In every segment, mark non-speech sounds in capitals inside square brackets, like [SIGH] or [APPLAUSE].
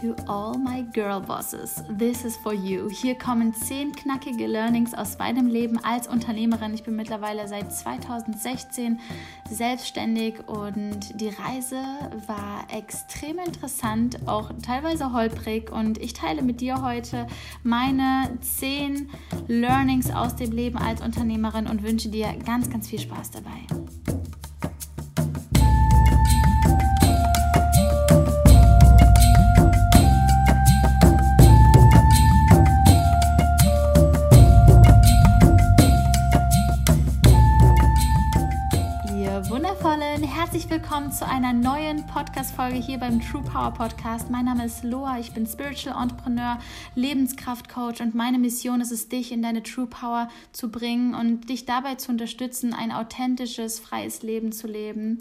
to all my girl bosses. This is for you. Hier kommen zehn knackige Learnings aus meinem Leben als Unternehmerin. Ich bin mittlerweile seit 2016 selbstständig und die Reise war extrem interessant, auch teilweise holprig. Und ich teile mit dir heute meine zehn Learnings aus dem Leben als Unternehmerin und wünsche dir ganz, ganz viel Spaß dabei. Herzlich willkommen zu einer neuen Podcast-Folge hier beim True Power Podcast. Mein Name ist Loa, ich bin Spiritual Entrepreneur, Lebenskraftcoach und meine Mission ist es, dich in deine True Power zu bringen und dich dabei zu unterstützen, ein authentisches, freies Leben zu leben.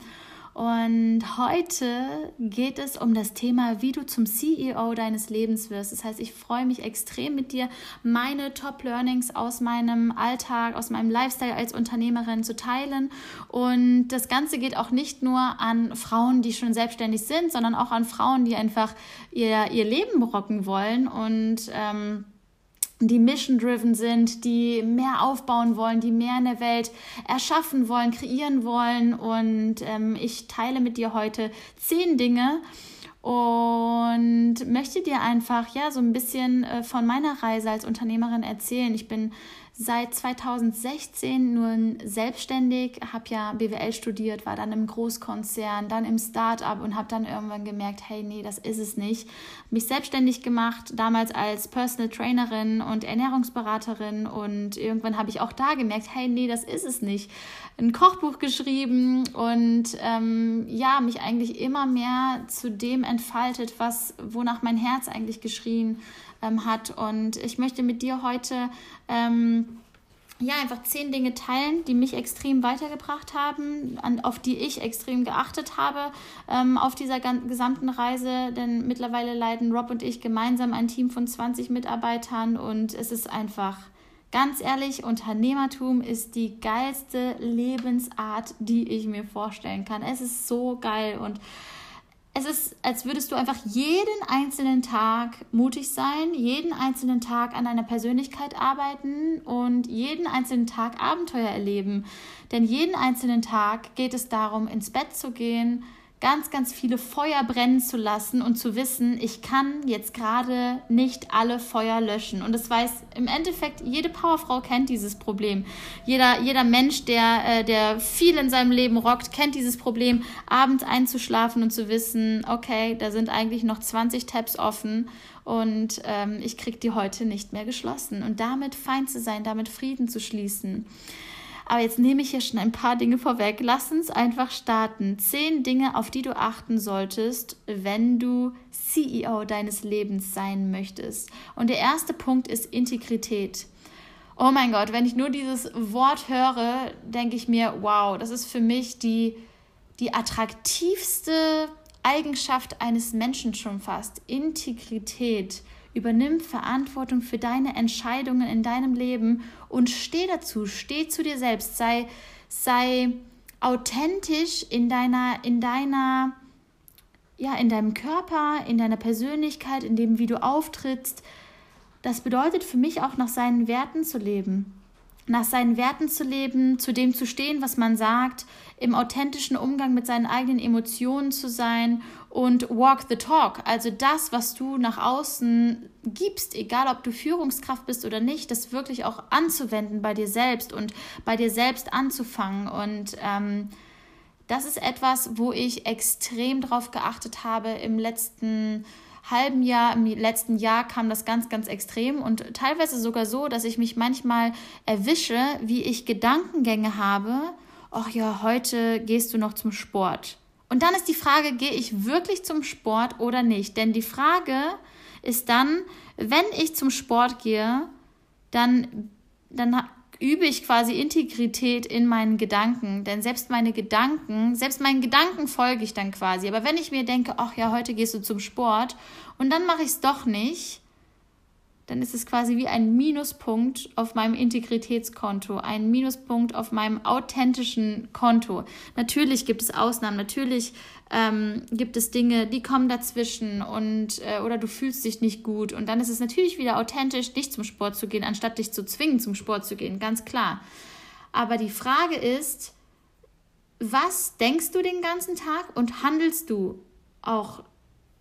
Und heute geht es um das Thema, wie du zum CEO deines Lebens wirst. Das heißt, ich freue mich extrem mit dir, meine Top-Learnings aus meinem Alltag, aus meinem Lifestyle als Unternehmerin zu teilen. Und das Ganze geht auch nicht nur an Frauen, die schon selbstständig sind, sondern auch an Frauen, die einfach ihr, ihr Leben rocken wollen und ähm, die mission-driven sind, die mehr aufbauen wollen, die mehr in der Welt erschaffen wollen, kreieren wollen. Und ähm, ich teile mit dir heute zehn Dinge und möchte dir einfach ja so ein bisschen äh, von meiner Reise als Unternehmerin erzählen. Ich bin seit 2016 nun selbstständig, habe ja BWL studiert, war dann im Großkonzern, dann im Start-up und habe dann irgendwann gemerkt, hey, nee, das ist es nicht. Mich selbstständig gemacht, damals als Personal Trainerin und Ernährungsberaterin und irgendwann habe ich auch da gemerkt, hey, nee, das ist es nicht. Ein Kochbuch geschrieben und ähm, ja, mich eigentlich immer mehr zu dem entfaltet, was, wonach mein Herz eigentlich geschrien hat ähm, hat. Und ich möchte mit dir heute ähm, ja, einfach zehn Dinge teilen, die mich extrem weitergebracht haben, an, auf die ich extrem geachtet habe ähm, auf dieser gesamten Reise. Denn mittlerweile leiten Rob und ich gemeinsam ein Team von 20 Mitarbeitern und es ist einfach, ganz ehrlich, Unternehmertum ist die geilste Lebensart, die ich mir vorstellen kann. Es ist so geil und es ist, als würdest du einfach jeden einzelnen Tag mutig sein, jeden einzelnen Tag an deiner Persönlichkeit arbeiten und jeden einzelnen Tag Abenteuer erleben. Denn jeden einzelnen Tag geht es darum, ins Bett zu gehen, ganz, ganz viele Feuer brennen zu lassen und zu wissen, ich kann jetzt gerade nicht alle Feuer löschen. Und das weiß im Endeffekt, jede Powerfrau kennt dieses Problem. Jeder, jeder Mensch, der, äh, der viel in seinem Leben rockt, kennt dieses Problem, abends einzuschlafen und zu wissen, okay, da sind eigentlich noch 20 Tabs offen und ähm, ich krieg die heute nicht mehr geschlossen. Und damit fein zu sein, damit Frieden zu schließen. Aber jetzt nehme ich hier schon ein paar Dinge vorweg. Lass uns einfach starten. Zehn Dinge, auf die du achten solltest, wenn du CEO deines Lebens sein möchtest. Und der erste Punkt ist Integrität. Oh mein Gott, wenn ich nur dieses Wort höre, denke ich mir, wow, das ist für mich die, die attraktivste Eigenschaft eines Menschen schon fast. Integrität. Übernimm Verantwortung für deine Entscheidungen in deinem Leben und steh dazu, steh zu dir selbst, sei, sei authentisch in deiner, in deiner, ja, in deinem Körper, in deiner Persönlichkeit, in dem, wie du auftrittst. Das bedeutet für mich auch nach seinen Werten zu leben nach seinen Werten zu leben, zu dem zu stehen, was man sagt, im authentischen Umgang mit seinen eigenen Emotionen zu sein und walk the talk, also das, was du nach außen gibst, egal ob du Führungskraft bist oder nicht, das wirklich auch anzuwenden bei dir selbst und bei dir selbst anzufangen. Und ähm, das ist etwas, wo ich extrem drauf geachtet habe im letzten halben Jahr, im letzten Jahr kam das ganz, ganz extrem und teilweise sogar so, dass ich mich manchmal erwische, wie ich Gedankengänge habe, ach ja, heute gehst du noch zum Sport. Und dann ist die Frage, gehe ich wirklich zum Sport oder nicht? Denn die Frage ist dann, wenn ich zum Sport gehe, dann, dann übe ich quasi Integrität in meinen Gedanken. Denn selbst meine Gedanken, selbst meinen Gedanken folge ich dann quasi. Aber wenn ich mir denke, ach ja, heute gehst du zum Sport und dann mache ich es doch nicht, dann ist es quasi wie ein Minuspunkt auf meinem Integritätskonto, ein Minuspunkt auf meinem authentischen Konto. Natürlich gibt es Ausnahmen, natürlich ähm, gibt es Dinge, die kommen dazwischen und äh, oder du fühlst dich nicht gut und dann ist es natürlich wieder authentisch, dich zum Sport zu gehen, anstatt dich zu zwingen, zum Sport zu gehen, ganz klar. Aber die Frage ist, was denkst du den ganzen Tag und handelst du auch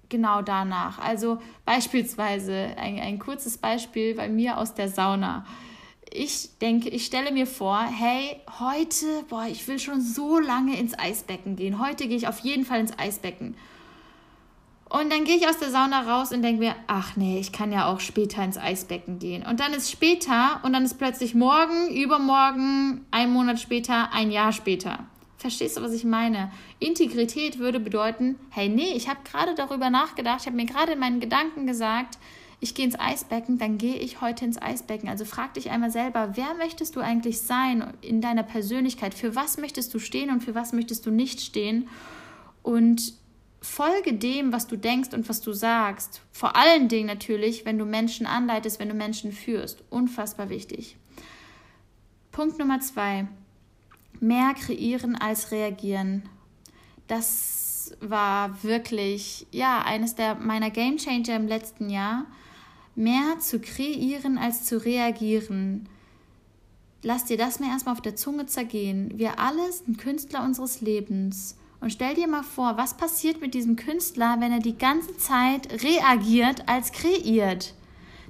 genau danach. Also beispielsweise ein, ein kurzes Beispiel bei mir aus der Sauna. Ich denke, ich stelle mir vor, hey, heute, boah, ich will schon so lange ins Eisbecken gehen. Heute gehe ich auf jeden Fall ins Eisbecken. Und dann gehe ich aus der Sauna raus und denke mir, ach nee, ich kann ja auch später ins Eisbecken gehen. Und dann ist später und dann ist plötzlich morgen, übermorgen, ein Monat später, ein Jahr später. Verstehst du, was ich meine? Integrität würde bedeuten, hey, nee, ich habe gerade darüber nachgedacht, ich habe mir gerade in meinen Gedanken gesagt, ich gehe ins Eisbecken, dann gehe ich heute ins Eisbecken. Also frag dich einmal selber, wer möchtest du eigentlich sein in deiner Persönlichkeit? Für was möchtest du stehen und für was möchtest du nicht stehen? Und folge dem, was du denkst und was du sagst. Vor allen Dingen natürlich, wenn du Menschen anleitest, wenn du Menschen führst. Unfassbar wichtig. Punkt Nummer zwei mehr kreieren als reagieren. Das war wirklich, ja, eines der meiner Game Changer im letzten Jahr. Mehr zu kreieren als zu reagieren. Lass dir das mir erstmal auf der Zunge zergehen. Wir alle sind Künstler unseres Lebens. Und stell dir mal vor, was passiert mit diesem Künstler, wenn er die ganze Zeit reagiert als kreiert?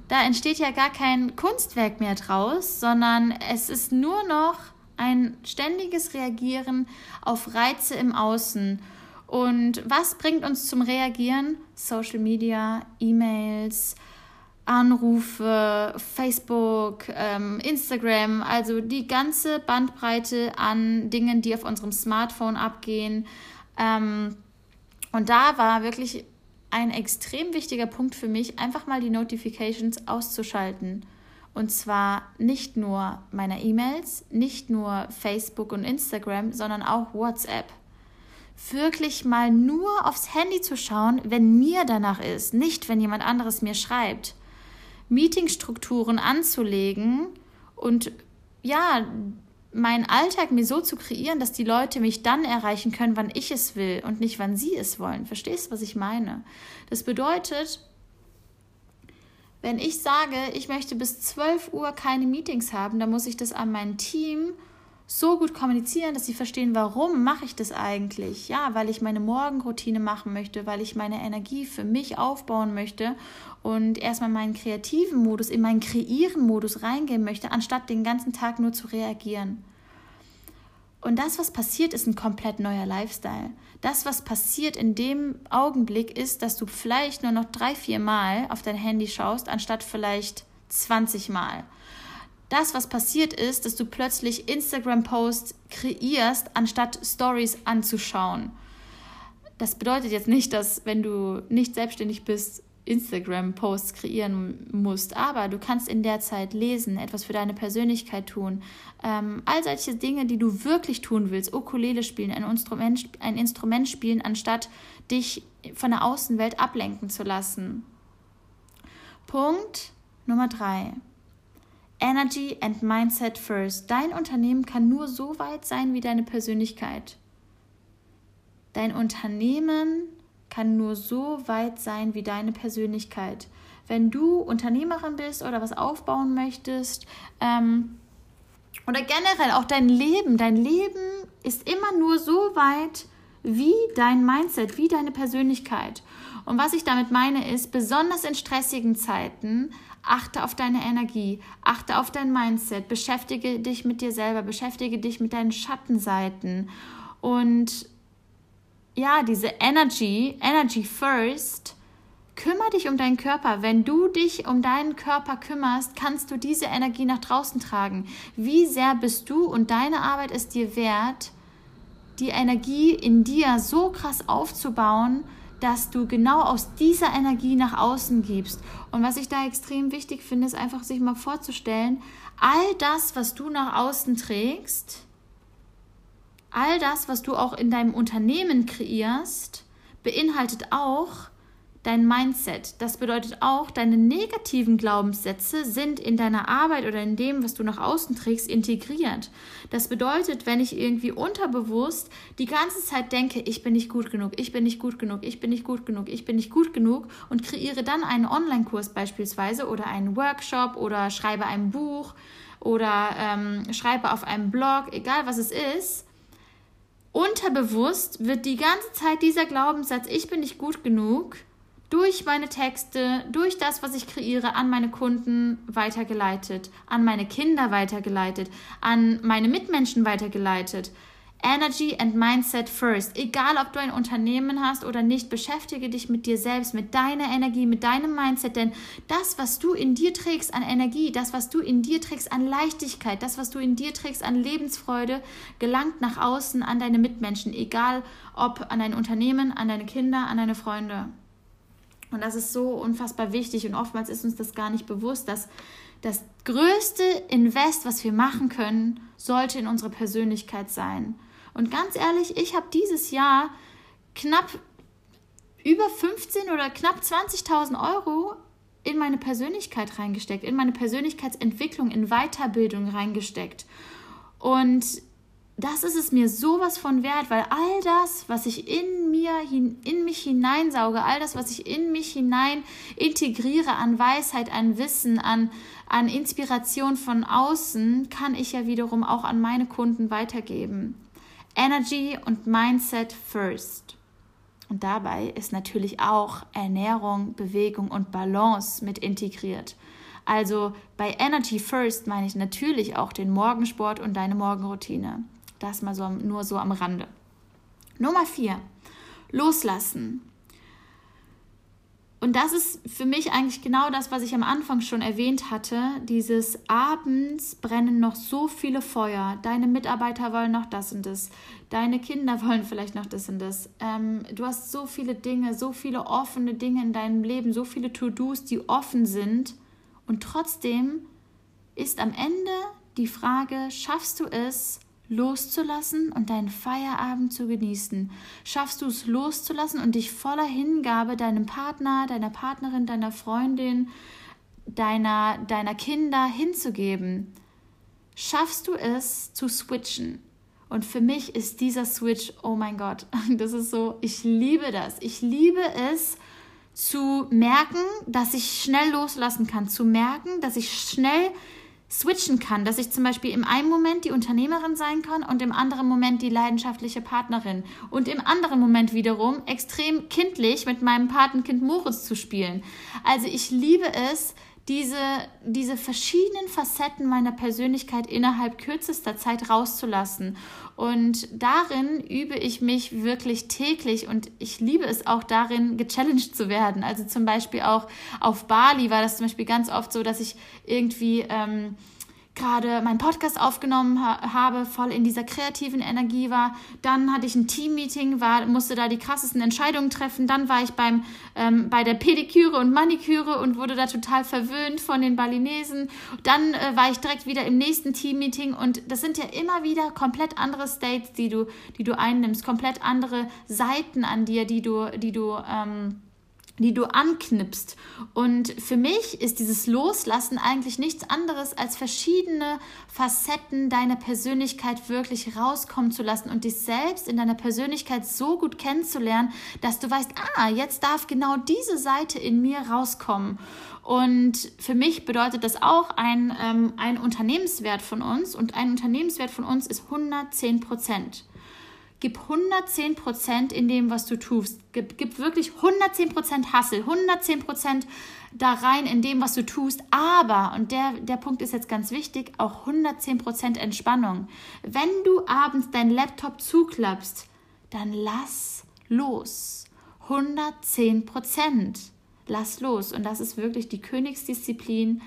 Da entsteht ja gar kein Kunstwerk mehr draus, sondern es ist nur noch ein ständiges Reagieren auf Reize im Außen. Und was bringt uns zum Reagieren? Social Media, E-Mails, Anrufe, Facebook, ähm, Instagram, also die ganze Bandbreite an Dingen, die auf unserem Smartphone abgehen. Ähm, und da war wirklich ein extrem wichtiger Punkt für mich, einfach mal die Notifications auszuschalten. Und zwar nicht nur meiner E-Mails, nicht nur Facebook und Instagram, sondern auch WhatsApp. Wirklich mal nur aufs Handy zu schauen, wenn mir danach ist, nicht wenn jemand anderes mir schreibt. Meetingstrukturen anzulegen und ja, meinen Alltag mir so zu kreieren, dass die Leute mich dann erreichen können, wann ich es will und nicht wann sie es wollen. Verstehst du, was ich meine? Das bedeutet, wenn ich sage, ich möchte bis 12 Uhr keine Meetings haben, dann muss ich das an mein Team so gut kommunizieren, dass sie verstehen, warum mache ich das eigentlich? Ja, weil ich meine Morgenroutine machen möchte, weil ich meine Energie für mich aufbauen möchte und erstmal meinen kreativen Modus, in meinen Kreieren-Modus reingehen möchte, anstatt den ganzen Tag nur zu reagieren. Und das, was passiert, ist ein komplett neuer Lifestyle. Das, was passiert in dem Augenblick, ist, dass du vielleicht nur noch drei, vier Mal auf dein Handy schaust, anstatt vielleicht 20 Mal. Das, was passiert ist, dass du plötzlich Instagram-Posts kreierst, anstatt Stories anzuschauen. Das bedeutet jetzt nicht, dass wenn du nicht selbstständig bist, Instagram-Posts kreieren musst, aber du kannst in der Zeit lesen, etwas für deine Persönlichkeit tun, ähm, all solche Dinge, die du wirklich tun willst, Ukulele spielen, ein Instrument, ein Instrument spielen, anstatt dich von der Außenwelt ablenken zu lassen. Punkt Nummer drei. Energy and Mindset First. Dein Unternehmen kann nur so weit sein wie deine Persönlichkeit. Dein Unternehmen kann nur so weit sein wie deine Persönlichkeit. Wenn du Unternehmerin bist oder was aufbauen möchtest, ähm, oder generell auch dein Leben, dein Leben ist immer nur so weit wie dein Mindset, wie deine Persönlichkeit. Und was ich damit meine ist, besonders in stressigen Zeiten, achte auf deine Energie, achte auf dein Mindset, beschäftige dich mit dir selber, beschäftige dich mit deinen Schattenseiten und ja, diese Energy, Energy First, kümmere dich um deinen Körper. Wenn du dich um deinen Körper kümmerst, kannst du diese Energie nach draußen tragen. Wie sehr bist du und deine Arbeit es dir wert, die Energie in dir so krass aufzubauen, dass du genau aus dieser Energie nach außen gibst. Und was ich da extrem wichtig finde, ist einfach sich mal vorzustellen, all das, was du nach außen trägst, all das, was du auch in deinem Unternehmen kreierst, beinhaltet auch dein Mindset. Das bedeutet auch, deine negativen Glaubenssätze sind in deiner Arbeit oder in dem, was du nach außen trägst, integriert. Das bedeutet, wenn ich irgendwie unterbewusst die ganze Zeit denke, ich bin nicht gut genug, ich bin nicht gut genug, ich bin nicht gut genug, ich bin nicht gut genug und kreiere dann einen Online-Kurs beispielsweise oder einen Workshop oder schreibe ein Buch oder ähm, schreibe auf einem Blog, egal was es ist, unterbewusst wird die ganze Zeit dieser Glaubenssatz, ich bin nicht gut genug, durch meine Texte, durch das, was ich kreiere, an meine Kunden weitergeleitet, an meine Kinder weitergeleitet, an meine Mitmenschen weitergeleitet. Energy and Mindset first. Egal, ob du ein Unternehmen hast oder nicht, beschäftige dich mit dir selbst, mit deiner Energie, mit deinem Mindset, denn das, was du in dir trägst an Energie, das, was du in dir trägst an Leichtigkeit, das, was du in dir trägst an Lebensfreude, gelangt nach außen an deine Mitmenschen, egal ob an dein Unternehmen, an deine Kinder, an deine Freunde. Und das ist so unfassbar wichtig und oftmals ist uns das gar nicht bewusst, dass das größte Invest, was wir machen können, sollte in unsere Persönlichkeit sein. Und ganz ehrlich, ich habe dieses Jahr knapp über 15 oder knapp 20.000 Euro in meine Persönlichkeit reingesteckt, in meine Persönlichkeitsentwicklung, in Weiterbildung reingesteckt. Und das ist es mir sowas von wert, weil all das, was ich in mir, in mich hineinsauge, all das, was ich in mich hinein integriere an Weisheit, an Wissen, an, an Inspiration von außen, kann ich ja wiederum auch an meine Kunden weitergeben. Energy und Mindset first. Und dabei ist natürlich auch Ernährung, Bewegung und Balance mit integriert. Also bei Energy First meine ich natürlich auch den Morgensport und deine Morgenroutine. Das mal so, nur so am Rande. Nummer vier, loslassen. Und das ist für mich eigentlich genau das, was ich am Anfang schon erwähnt hatte. Dieses abends brennen noch so viele Feuer. Deine Mitarbeiter wollen noch das und das. Deine Kinder [LAUGHS] wollen vielleicht noch das und das. Ähm, du hast so viele Dinge, so viele offene Dinge in deinem Leben, so viele To-Dos, die offen sind. Und trotzdem ist am Ende die Frage, schaffst du es, loszulassen und deinen Feierabend zu genießen? Schaffst du es loszulassen und dich voller Hingabe deinem Partner, deiner Partnerin, deiner Freundin, deiner, deiner Kinder hinzugeben? Schaffst du es zu switchen? Und für mich ist dieser Switch, oh mein Gott, [LAUGHS] das ist so, ich liebe das. Ich liebe es zu merken, dass ich schnell loslassen kann, zu merken, dass ich schnell switchen kann, dass ich zum Beispiel im einen Moment die Unternehmerin sein kann und im anderen Moment die leidenschaftliche Partnerin und im anderen Moment wiederum extrem kindlich mit meinem Patenkind Moritz zu spielen. Also ich liebe es, diese, diese verschiedenen Facetten meiner Persönlichkeit innerhalb kürzester Zeit rauszulassen. Und darin übe ich mich wirklich täglich und ich liebe es auch darin, gechallenged zu werden. Also zum Beispiel auch auf Bali war das zum Beispiel ganz oft so, dass ich irgendwie ähm, gerade meinen Podcast aufgenommen ha habe, voll in dieser kreativen Energie war. Dann hatte ich ein Team-Meeting, war, musste da die krassesten Entscheidungen treffen. Dann war ich beim, ähm, bei der Pediküre und Maniküre und wurde da total verwöhnt von den Balinesen. Dann äh, war ich direkt wieder im nächsten Team-Meeting und das sind ja immer wieder komplett andere States, die du, die du einnimmst, komplett andere Seiten an dir, die du, die du ähm, die du anknipst. Und für mich ist dieses Loslassen eigentlich nichts anderes als verschiedene Facetten deiner Persönlichkeit wirklich rauskommen zu lassen und dich selbst in deiner Persönlichkeit so gut kennenzulernen, dass du weißt, ah, jetzt darf genau diese Seite in mir rauskommen. Und für mich bedeutet das auch ein, ähm, ein Unternehmenswert von uns und ein Unternehmenswert von uns ist 110 Prozent. Gib 110 Prozent in dem, was du tust. Gib, gib wirklich 110 Prozent Hassel, 110 Prozent da rein in dem, was du tust. Aber, und der, der Punkt ist jetzt ganz wichtig, auch 110 Prozent Entspannung. Wenn du abends deinen Laptop zuklappst, dann lass los. 110 Prozent. Lass los. Und das ist wirklich die Königsdisziplin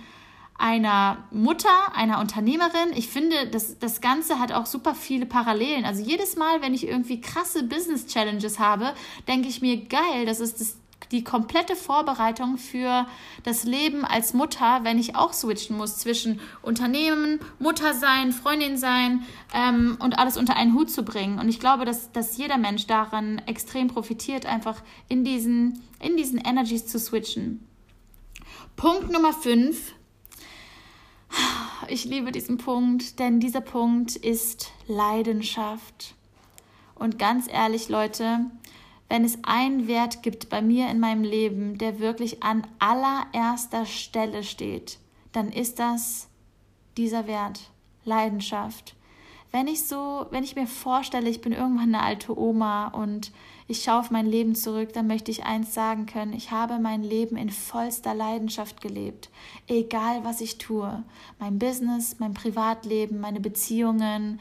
einer Mutter, einer Unternehmerin. Ich finde, das, das Ganze hat auch super viele Parallelen. Also jedes Mal, wenn ich irgendwie krasse Business Challenges habe, denke ich mir, geil, das ist das die komplette Vorbereitung für das Leben als Mutter, wenn ich auch switchen muss zwischen Unternehmen, Mutter sein, Freundin sein ähm, und alles unter einen Hut zu bringen. Und ich glaube, dass, dass jeder Mensch daran extrem profitiert, einfach in diesen, in diesen Energies zu switchen. Punkt Nummer 5. Ich liebe diesen Punkt, denn dieser Punkt ist Leidenschaft. Und ganz ehrlich, Leute, wenn es einen Wert gibt bei mir in meinem Leben, der wirklich an allererster Stelle steht, dann ist das dieser Wert, Leidenschaft. Wenn ich so, wenn ich mir vorstelle, ich bin irgendwann eine alte Oma und ich schaue auf mein Leben zurück, dann möchte ich eins sagen können, ich habe mein Leben in vollster Leidenschaft gelebt, egal was ich tue, mein Business, mein Privatleben, meine Beziehungen,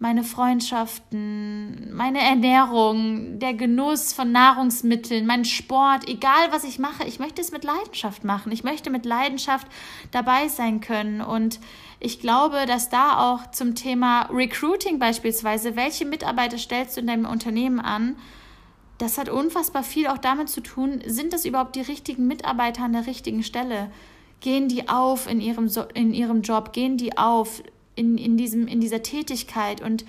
meine Freundschaften, meine Ernährung, der Genuss von Nahrungsmitteln, mein Sport, egal was ich mache, ich möchte es mit Leidenschaft machen. Ich möchte mit Leidenschaft dabei sein können. Und ich glaube, dass da auch zum Thema Recruiting beispielsweise, welche Mitarbeiter stellst du in deinem Unternehmen an, das hat unfassbar viel auch damit zu tun, sind das überhaupt die richtigen Mitarbeiter an der richtigen Stelle? Gehen die auf in ihrem, in ihrem Job? Gehen die auf? In, in, diesem, in dieser Tätigkeit und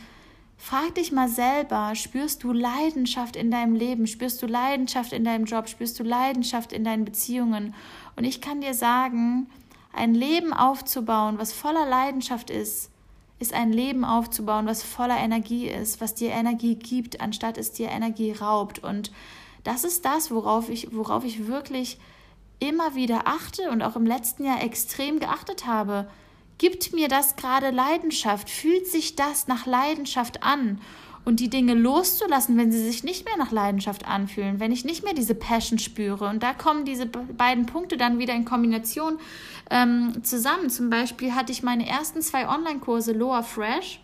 frag dich mal selber, spürst du Leidenschaft in deinem Leben, spürst du Leidenschaft in deinem Job, spürst du Leidenschaft in deinen Beziehungen? Und ich kann dir sagen, ein Leben aufzubauen, was voller Leidenschaft ist, ist ein Leben aufzubauen, was voller Energie ist, was dir Energie gibt, anstatt es dir Energie raubt. Und das ist das, worauf ich, worauf ich wirklich immer wieder achte und auch im letzten Jahr extrem geachtet habe. Gibt mir das gerade Leidenschaft? Fühlt sich das nach Leidenschaft an? Und die Dinge loszulassen, wenn sie sich nicht mehr nach Leidenschaft anfühlen, wenn ich nicht mehr diese Passion spüre. Und da kommen diese beiden Punkte dann wieder in Kombination ähm, zusammen. Zum Beispiel hatte ich meine ersten zwei Online-Kurse Loa Fresh.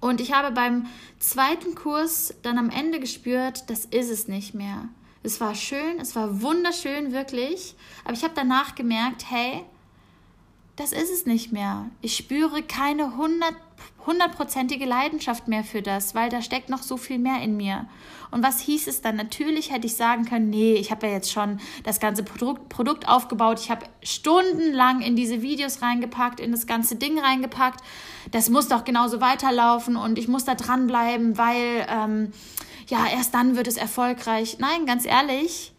Und ich habe beim zweiten Kurs dann am Ende gespürt, das ist es nicht mehr. Es war schön, es war wunderschön, wirklich. Aber ich habe danach gemerkt, hey, das ist es nicht mehr. Ich spüre keine hundertprozentige Leidenschaft mehr für das, weil da steckt noch so viel mehr in mir. Und was hieß es dann? Natürlich hätte ich sagen können, nee, ich habe ja jetzt schon das ganze Produkt, Produkt aufgebaut, ich habe stundenlang in diese Videos reingepackt, in das ganze Ding reingepackt. Das muss doch genauso weiterlaufen und ich muss da dranbleiben, weil ähm, ja, erst dann wird es erfolgreich. Nein, ganz ehrlich,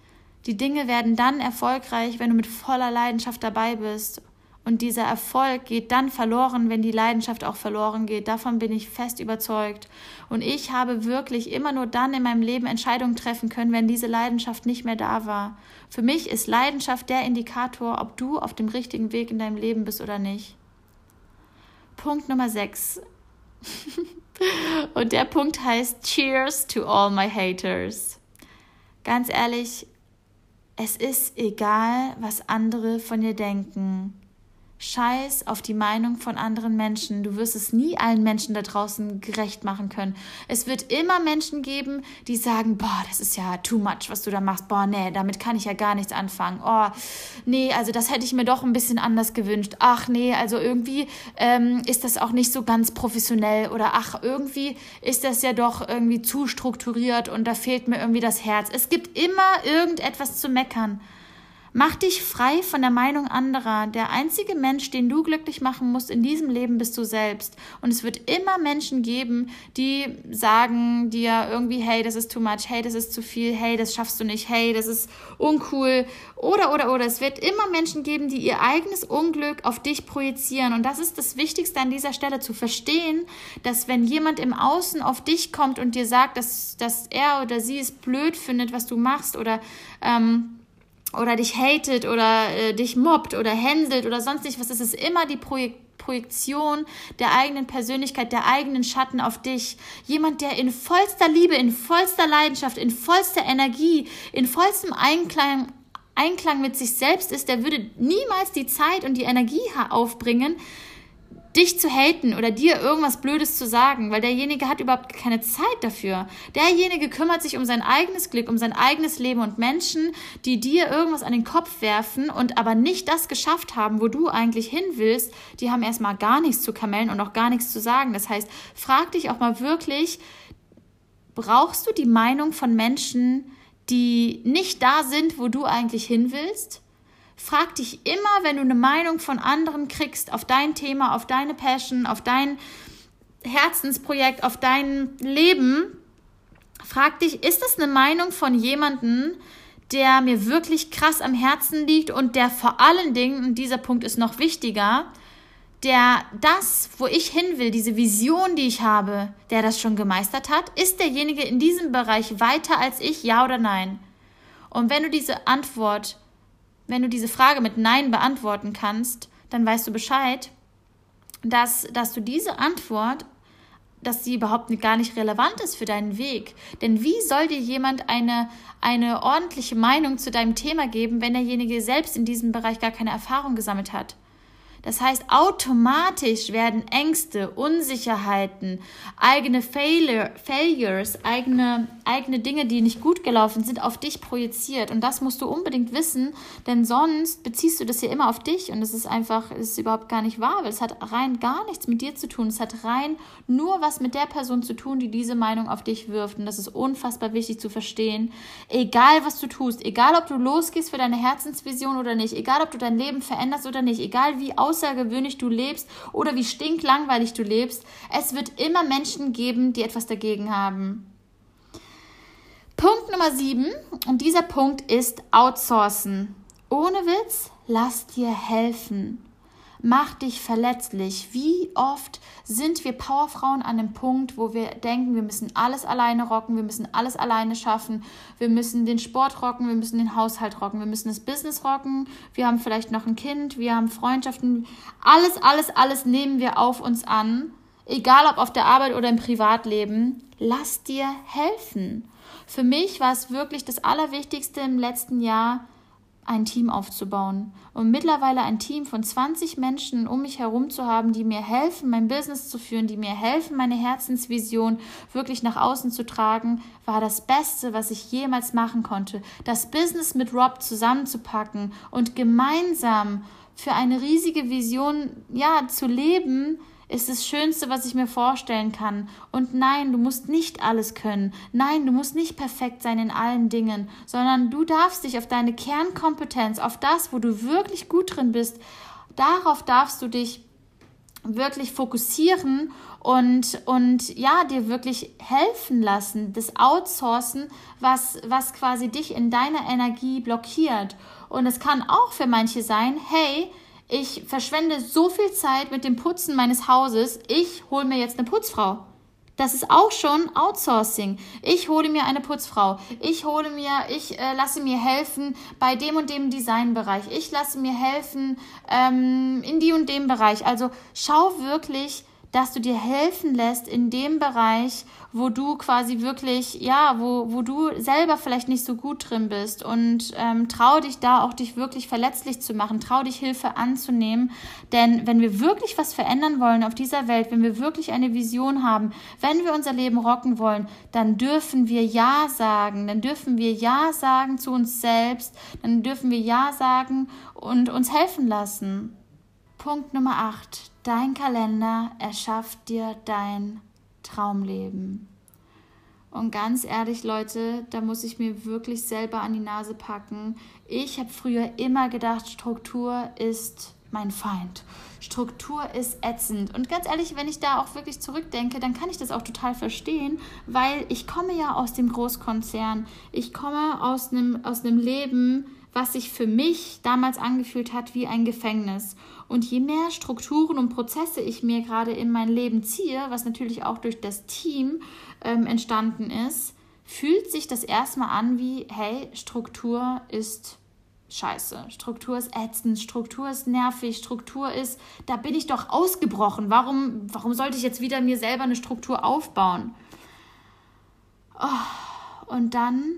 die Dinge werden dann erfolgreich, wenn du mit voller Leidenschaft dabei bist. Und dieser Erfolg geht dann verloren, wenn die Leidenschaft auch verloren geht. Davon bin ich fest überzeugt. Und ich habe wirklich immer nur dann in meinem Leben Entscheidungen treffen können, wenn diese Leidenschaft nicht mehr da war. Für mich ist Leidenschaft der Indikator, ob du auf dem richtigen Weg in deinem Leben bist oder nicht. Punkt Nummer 6. [LAUGHS] Und der Punkt heißt Cheers to all my haters. Ganz ehrlich, es ist egal, was andere von dir denken. Scheiß auf die Meinung von anderen Menschen. Du wirst es nie allen Menschen da draußen gerecht machen können. Es wird immer Menschen geben, die sagen, boah, das ist ja too much, was du da machst. Boah, nee, damit kann ich ja gar nichts anfangen. Oh, nee, also das hätte ich mir doch ein bisschen anders gewünscht. Ach nee, also irgendwie ähm, ist das auch nicht so ganz professionell oder ach, irgendwie ist das ja doch irgendwie zu strukturiert und da fehlt mir irgendwie das Herz. Es gibt immer irgendetwas zu meckern. Mach dich frei von der Meinung anderer. Der einzige Mensch, den du glücklich machen musst in diesem Leben, bist du selbst. Und es wird immer Menschen geben, die sagen dir irgendwie, hey, das ist too much, hey, das ist zu viel, hey, das schaffst du nicht, hey, das ist uncool. Oder, oder, oder. Es wird immer Menschen geben, die ihr eigenes Unglück auf dich projizieren. Und das ist das Wichtigste an dieser Stelle, zu verstehen, dass wenn jemand im Außen auf dich kommt und dir sagt, dass, dass er oder sie es blöd findet, was du machst oder, ähm, oder dich hatet oder äh, dich mobbt oder hänselt oder sonst nicht was, es ist immer die Projek Projektion der eigenen Persönlichkeit, der eigenen Schatten auf dich. Jemand, der in vollster Liebe, in vollster Leidenschaft, in vollster Energie, in vollstem Einklang, Einklang mit sich selbst ist, der würde niemals die Zeit und die Energie aufbringen, dich zu haten oder dir irgendwas Blödes zu sagen, weil derjenige hat überhaupt keine Zeit dafür. Derjenige kümmert sich um sein eigenes Glück, um sein eigenes Leben und Menschen, die dir irgendwas an den Kopf werfen und aber nicht das geschafft haben, wo du eigentlich hin willst, die haben erstmal gar nichts zu kamellen und auch gar nichts zu sagen. Das heißt, frag dich auch mal wirklich, brauchst du die Meinung von Menschen, die nicht da sind, wo du eigentlich hin willst. Frag dich immer, wenn du eine Meinung von anderen kriegst auf dein Thema, auf deine Passion, auf dein Herzensprojekt, auf dein Leben, frag dich, ist das eine Meinung von jemandem, der mir wirklich krass am Herzen liegt und der vor allen Dingen, und dieser Punkt ist noch wichtiger, der das, wo ich hin will, diese Vision, die ich habe, der das schon gemeistert hat, ist derjenige in diesem Bereich weiter als ich, ja oder nein? Und wenn du diese Antwort, wenn du diese Frage mit Nein beantworten kannst, dann weißt du Bescheid, dass, dass du diese Antwort dass sie überhaupt gar nicht relevant ist für deinen Weg. Denn wie soll dir jemand eine, eine ordentliche Meinung zu deinem Thema geben, wenn derjenige selbst in diesem Bereich gar keine Erfahrung gesammelt hat? Das heißt, automatisch werden Ängste, Unsicherheiten, eigene Failure, Failures, eigene, eigene Dinge, die nicht gut gelaufen sind, auf dich projiziert. Und das musst du unbedingt wissen, denn sonst beziehst du das ja immer auf dich und das ist einfach, das ist überhaupt gar nicht wahr, weil es hat rein gar nichts mit dir zu tun. Es hat rein nur was mit der Person zu tun, die diese Meinung auf dich wirft. Und das ist unfassbar wichtig zu verstehen. Egal, was du tust, egal, ob du losgehst für deine Herzensvision oder nicht, egal, ob du dein Leben veränderst oder nicht, egal, wie außergewöhnlich du lebst oder wie stinklangweilig du lebst, es wird immer Menschen geben, die etwas dagegen haben. Punkt Nummer sieben und dieser Punkt ist Outsourcen. Ohne Witz, lass dir helfen. Mach dich verletzlich. Wie oft sind wir Powerfrauen an dem Punkt, wo wir denken, wir müssen alles alleine rocken, wir müssen alles alleine schaffen, wir müssen den Sport rocken, wir müssen den Haushalt rocken, wir müssen das Business rocken, wir haben vielleicht noch ein Kind, wir haben Freundschaften. Alles, alles, alles nehmen wir auf uns an, egal ob auf der Arbeit oder im Privatleben. Lass dir helfen. Für mich war es wirklich das Allerwichtigste im letzten Jahr, ein Team aufzubauen und mittlerweile ein Team von 20 Menschen um mich herum zu haben, die mir helfen, mein Business zu führen, die mir helfen, meine Herzensvision wirklich nach außen zu tragen, war das Beste, was ich jemals machen konnte. Das Business mit Rob zusammenzupacken und gemeinsam für eine riesige Vision ja zu leben, ist das Schönste, was ich mir vorstellen kann. Und nein, du musst nicht alles können. Nein, du musst nicht perfekt sein in allen Dingen, sondern du darfst dich auf deine Kernkompetenz, auf das, wo du wirklich gut drin bist, darauf darfst du dich wirklich fokussieren und, und ja, dir wirklich helfen lassen, das Outsourcen, was, was quasi dich in deiner Energie blockiert. Und es kann auch für manche sein, hey, ich verschwende so viel Zeit mit dem Putzen meines Hauses, ich hole mir jetzt eine Putzfrau. Das ist auch schon Outsourcing. Ich hole mir eine Putzfrau. Ich hole mir, ich äh, lasse mir helfen bei dem und dem Designbereich. Ich lasse mir helfen ähm, in die und dem Bereich. Also schau wirklich, dass du dir helfen lässt in dem Bereich, wo du quasi wirklich, ja, wo, wo du selber vielleicht nicht so gut drin bist. Und ähm, trau dich da auch dich wirklich verletzlich zu machen, trau dich Hilfe anzunehmen, denn wenn wir wirklich was verändern wollen auf dieser Welt, wenn wir wirklich eine Vision haben, wenn wir unser Leben rocken wollen, dann dürfen wir Ja sagen, dann dürfen wir Ja sagen zu uns selbst, dann dürfen wir Ja sagen und uns helfen lassen. Punkt Nummer 8. Dein Kalender erschafft dir dein Traumleben. Und ganz ehrlich, Leute, da muss ich mir wirklich selber an die Nase packen. Ich habe früher immer gedacht, Struktur ist mein Feind. Struktur ist ätzend. Und ganz ehrlich, wenn ich da auch wirklich zurückdenke, dann kann ich das auch total verstehen, weil ich komme ja aus dem Großkonzern. Ich komme aus einem, aus Leben, was sich für mich damals angefühlt hat wie ein Gefängnis. Und je mehr Strukturen und Prozesse ich mir gerade in mein Leben ziehe, was natürlich auch durch das Team ähm, entstanden ist, fühlt sich das erstmal an wie, hey, Struktur ist scheiße, Struktur ist ätzend, Struktur ist nervig, Struktur ist, da bin ich doch ausgebrochen. Warum, warum sollte ich jetzt wieder mir selber eine Struktur aufbauen? Oh, und dann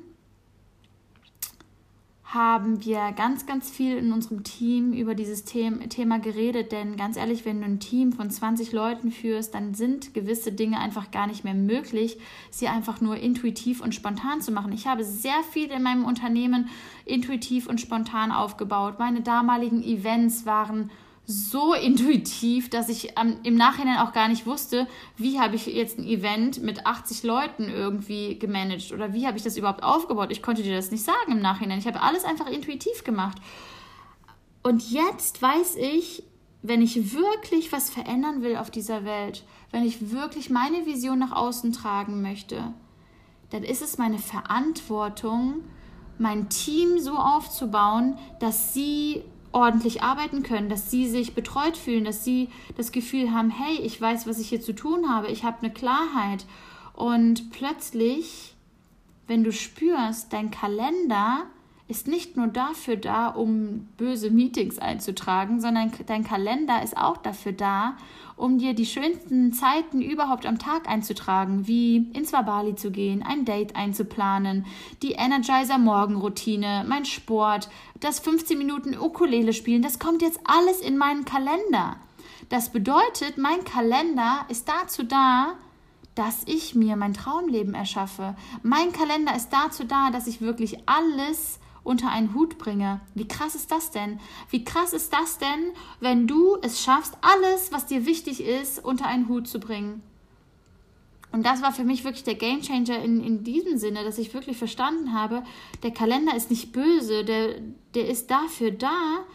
haben wir ganz, ganz viel in unserem Team über dieses Thema geredet. Denn ganz ehrlich, wenn du ein Team von 20 Leuten führst, dann sind gewisse Dinge einfach gar nicht mehr möglich, sie einfach nur intuitiv und spontan zu machen. Ich habe sehr viel in meinem Unternehmen intuitiv und spontan aufgebaut. Meine damaligen Events waren so intuitiv, dass ich ähm, im Nachhinein auch gar nicht wusste, wie habe ich jetzt ein Event mit 80 Leuten irgendwie gemanagt oder wie habe ich das überhaupt aufgebaut. Ich konnte dir das nicht sagen im Nachhinein. Ich habe alles einfach intuitiv gemacht. Und jetzt weiß ich, wenn ich wirklich was verändern will auf dieser Welt, wenn ich wirklich meine Vision nach außen tragen möchte, dann ist es meine Verantwortung, mein Team so aufzubauen, dass sie ordentlich arbeiten können, dass sie sich betreut fühlen, dass sie das Gefühl haben, hey, ich weiß, was ich hier zu tun habe, ich habe eine Klarheit. Und plötzlich, wenn du spürst, dein Kalender ist nicht nur dafür da, um böse Meetings einzutragen, sondern dein Kalender ist auch dafür da, um dir die schönsten Zeiten überhaupt am Tag einzutragen, wie ins Wabali zu gehen, ein Date einzuplanen, die Energizer Morgenroutine, mein Sport, das 15 Minuten Ukulele spielen, das kommt jetzt alles in meinen Kalender. Das bedeutet, mein Kalender ist dazu da, dass ich mir mein Traumleben erschaffe. Mein Kalender ist dazu da, dass ich wirklich alles unter einen Hut bringe. Wie krass ist das denn? Wie krass ist das denn, wenn du es schaffst, alles, was dir wichtig ist, unter einen Hut zu bringen? Und das war für mich wirklich der Gamechanger in, in diesem Sinne, dass ich wirklich verstanden habe, der Kalender ist nicht böse, der, der ist dafür da,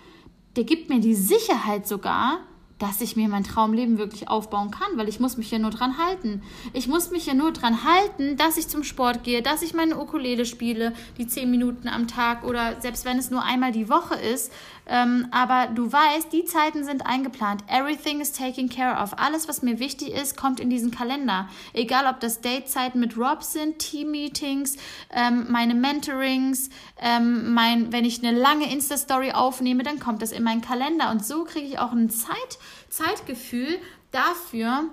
der gibt mir die Sicherheit sogar, dass ich mir mein Traumleben wirklich aufbauen kann, weil ich muss mich ja nur dran halten. Ich muss mich ja nur dran halten, dass ich zum Sport gehe, dass ich meine Ukulele spiele, die zehn Minuten am Tag oder selbst wenn es nur einmal die Woche ist. Ähm, aber du weißt, die Zeiten sind eingeplant. Everything is taken care of. Alles, was mir wichtig ist, kommt in diesen Kalender. Egal, ob das Datezeiten mit Rob sind, Team-Meetings, ähm, meine Mentorings, ähm, mein, wenn ich eine lange Insta-Story aufnehme, dann kommt das in meinen Kalender. Und so kriege ich auch ein Zeit Zeitgefühl dafür,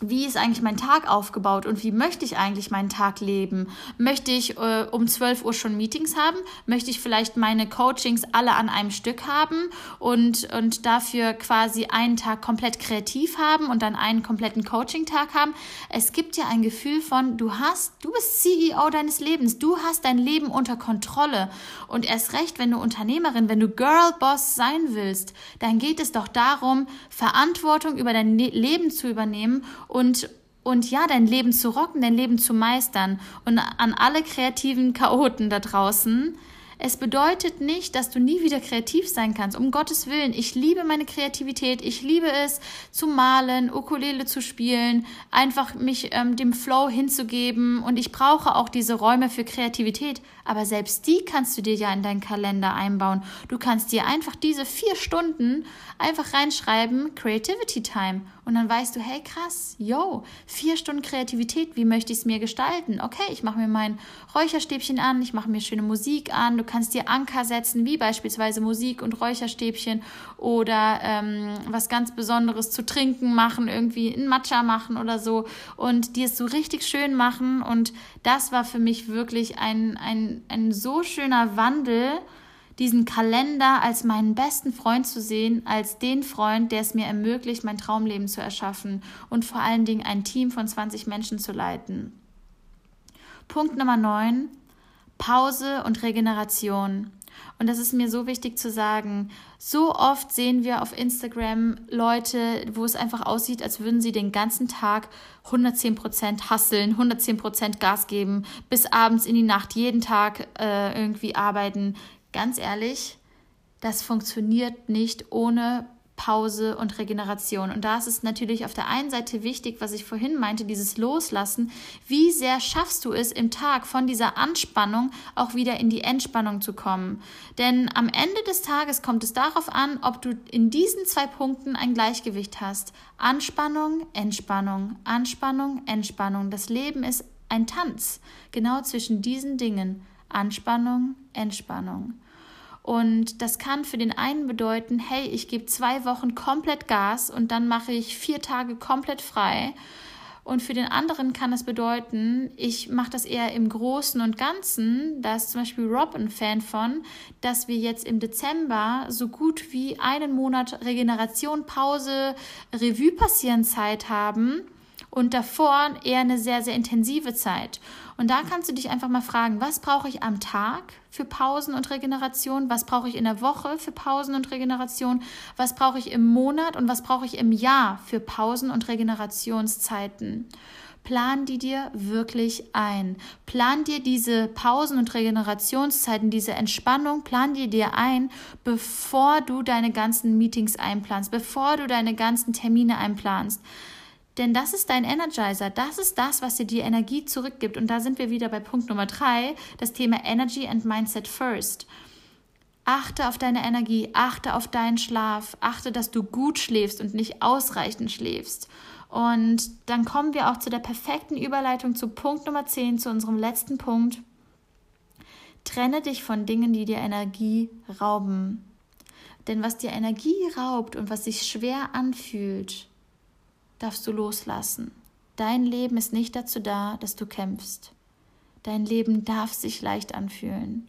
wie ist eigentlich mein Tag aufgebaut und wie möchte ich eigentlich meinen Tag leben? Möchte ich äh, um 12 Uhr schon Meetings haben? Möchte ich vielleicht meine Coachings alle an einem Stück haben und, und dafür quasi einen Tag komplett kreativ haben und dann einen kompletten Coaching-Tag haben? Es gibt ja ein Gefühl von, du hast, du bist CEO deines Lebens, du hast dein Leben unter Kontrolle und erst recht, wenn du Unternehmerin, wenn du Girl-Boss sein willst, dann geht es doch darum, Verantwortung über dein ne-, Leben zu übernehmen und und ja, dein Leben zu rocken, dein Leben zu meistern. Und an alle kreativen Chaoten da draußen, es bedeutet nicht, dass du nie wieder kreativ sein kannst. Um Gottes Willen. Ich liebe meine Kreativität. Ich liebe es zu malen, Ukulele zu spielen, einfach mich ähm, dem Flow hinzugeben. Und ich brauche auch diese Räume für Kreativität. Aber selbst die kannst du dir ja in deinen Kalender einbauen. Du kannst dir einfach diese vier Stunden einfach reinschreiben, Creativity Time. Und dann weißt du, hey krass, yo, vier Stunden Kreativität, wie möchte ich es mir gestalten? Okay, ich mache mir mein Räucherstäbchen an, ich mache mir schöne Musik an, du kannst dir Anker setzen, wie beispielsweise Musik und Räucherstäbchen oder ähm, was ganz Besonderes zu trinken machen, irgendwie ein Matcha machen oder so und dir es so richtig schön machen. Und das war für mich wirklich ein, ein, ein so schöner Wandel, diesen Kalender als meinen besten Freund zu sehen, als den Freund, der es mir ermöglicht, mein Traumleben zu erschaffen und vor allen Dingen ein Team von 20 Menschen zu leiten. Punkt Nummer 9. Pause und Regeneration. Und das ist mir so wichtig zu sagen. So oft sehen wir auf Instagram Leute, wo es einfach aussieht, als würden sie den ganzen Tag 110 Prozent hasseln, 110 Prozent Gas geben, bis abends in die Nacht jeden Tag äh, irgendwie arbeiten ganz ehrlich, das funktioniert nicht ohne Pause und Regeneration. Und da ist es natürlich auf der einen Seite wichtig, was ich vorhin meinte, dieses Loslassen. Wie sehr schaffst du es im Tag von dieser Anspannung auch wieder in die Entspannung zu kommen? Denn am Ende des Tages kommt es darauf an, ob du in diesen zwei Punkten ein Gleichgewicht hast. Anspannung, Entspannung, Anspannung, Entspannung. Das Leben ist ein Tanz, genau zwischen diesen Dingen. Anspannung, Entspannung. Und das kann für den einen bedeuten, hey, ich gebe zwei Wochen komplett Gas und dann mache ich vier Tage komplett frei. Und für den anderen kann das bedeuten, ich mache das eher im Großen und Ganzen. Da ist zum Beispiel Rob ein Fan von, dass wir jetzt im Dezember so gut wie einen Monat Regeneration, Pause, Revue passieren Zeit haben und davor eher eine sehr, sehr intensive Zeit. Und da kannst du dich einfach mal fragen, was brauche ich am Tag für Pausen und Regeneration? Was brauche ich in der Woche für Pausen und Regeneration? Was brauche ich im Monat und was brauche ich im Jahr für Pausen und Regenerationszeiten? Plan die dir wirklich ein. Plan dir diese Pausen und Regenerationszeiten, diese Entspannung, plan die dir ein, bevor du deine ganzen Meetings einplanst, bevor du deine ganzen Termine einplanst. Denn das ist dein Energizer, das ist das, was dir die Energie zurückgibt. Und da sind wir wieder bei Punkt Nummer drei, das Thema Energy and Mindset First. Achte auf deine Energie, achte auf deinen Schlaf, achte, dass du gut schläfst und nicht ausreichend schläfst. Und dann kommen wir auch zu der perfekten Überleitung zu Punkt Nummer 10, zu unserem letzten Punkt. Trenne dich von Dingen, die dir Energie rauben. Denn was dir Energie raubt und was sich schwer anfühlt, darfst du loslassen. Dein Leben ist nicht dazu da, dass du kämpfst. Dein Leben darf sich leicht anfühlen.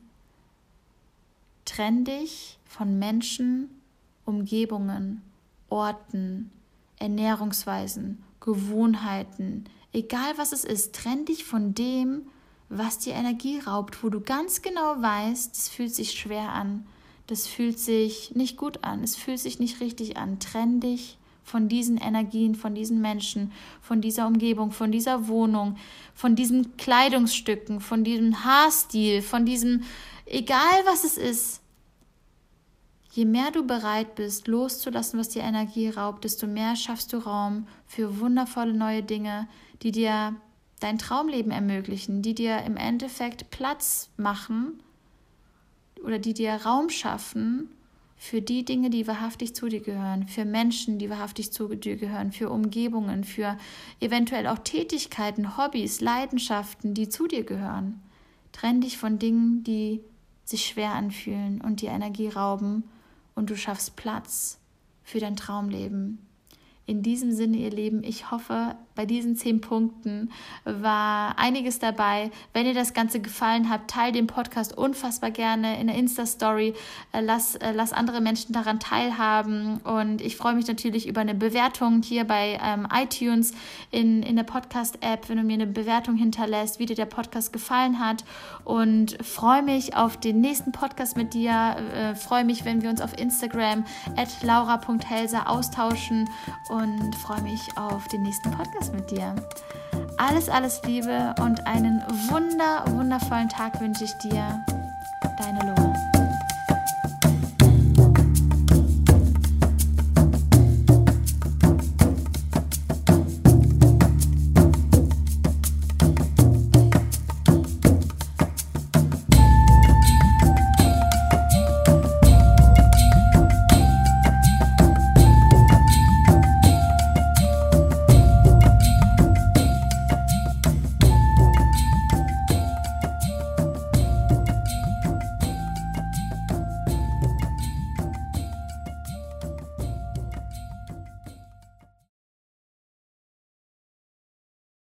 Trenn dich von Menschen, Umgebungen, Orten, Ernährungsweisen, Gewohnheiten, egal was es ist, trenn dich von dem, was dir Energie raubt, wo du ganz genau weißt, es fühlt sich schwer an, das fühlt sich nicht gut an, es fühlt sich nicht richtig an. Trenn dich von diesen Energien, von diesen Menschen, von dieser Umgebung, von dieser Wohnung, von diesen Kleidungsstücken, von diesem Haarstil, von diesem, egal was es ist. Je mehr du bereit bist, loszulassen, was dir Energie raubt, desto mehr schaffst du Raum für wundervolle neue Dinge, die dir dein Traumleben ermöglichen, die dir im Endeffekt Platz machen oder die dir Raum schaffen für die Dinge, die wahrhaftig zu dir gehören, für Menschen, die wahrhaftig zu dir gehören, für Umgebungen, für eventuell auch Tätigkeiten, Hobbys, Leidenschaften, die zu dir gehören. Trenn dich von Dingen, die sich schwer anfühlen und dir Energie rauben und du schaffst Platz für dein Traumleben. In diesem Sinne, ihr Lieben, ich hoffe, bei diesen zehn Punkten war einiges dabei. Wenn dir das Ganze gefallen hat, teile den Podcast unfassbar gerne in der Insta-Story. Äh, lass, äh, lass andere Menschen daran teilhaben. Und ich freue mich natürlich über eine Bewertung hier bei ähm, iTunes in, in der Podcast-App, wenn du mir eine Bewertung hinterlässt, wie dir der Podcast gefallen hat. Und freue mich auf den nächsten Podcast mit dir. Äh, freue mich, wenn wir uns auf Instagram at laura.helser austauschen. Und freue mich auf den nächsten Podcast mit dir. Alles, alles Liebe und einen wunder, wundervollen Tag wünsche ich dir. Deine Lola.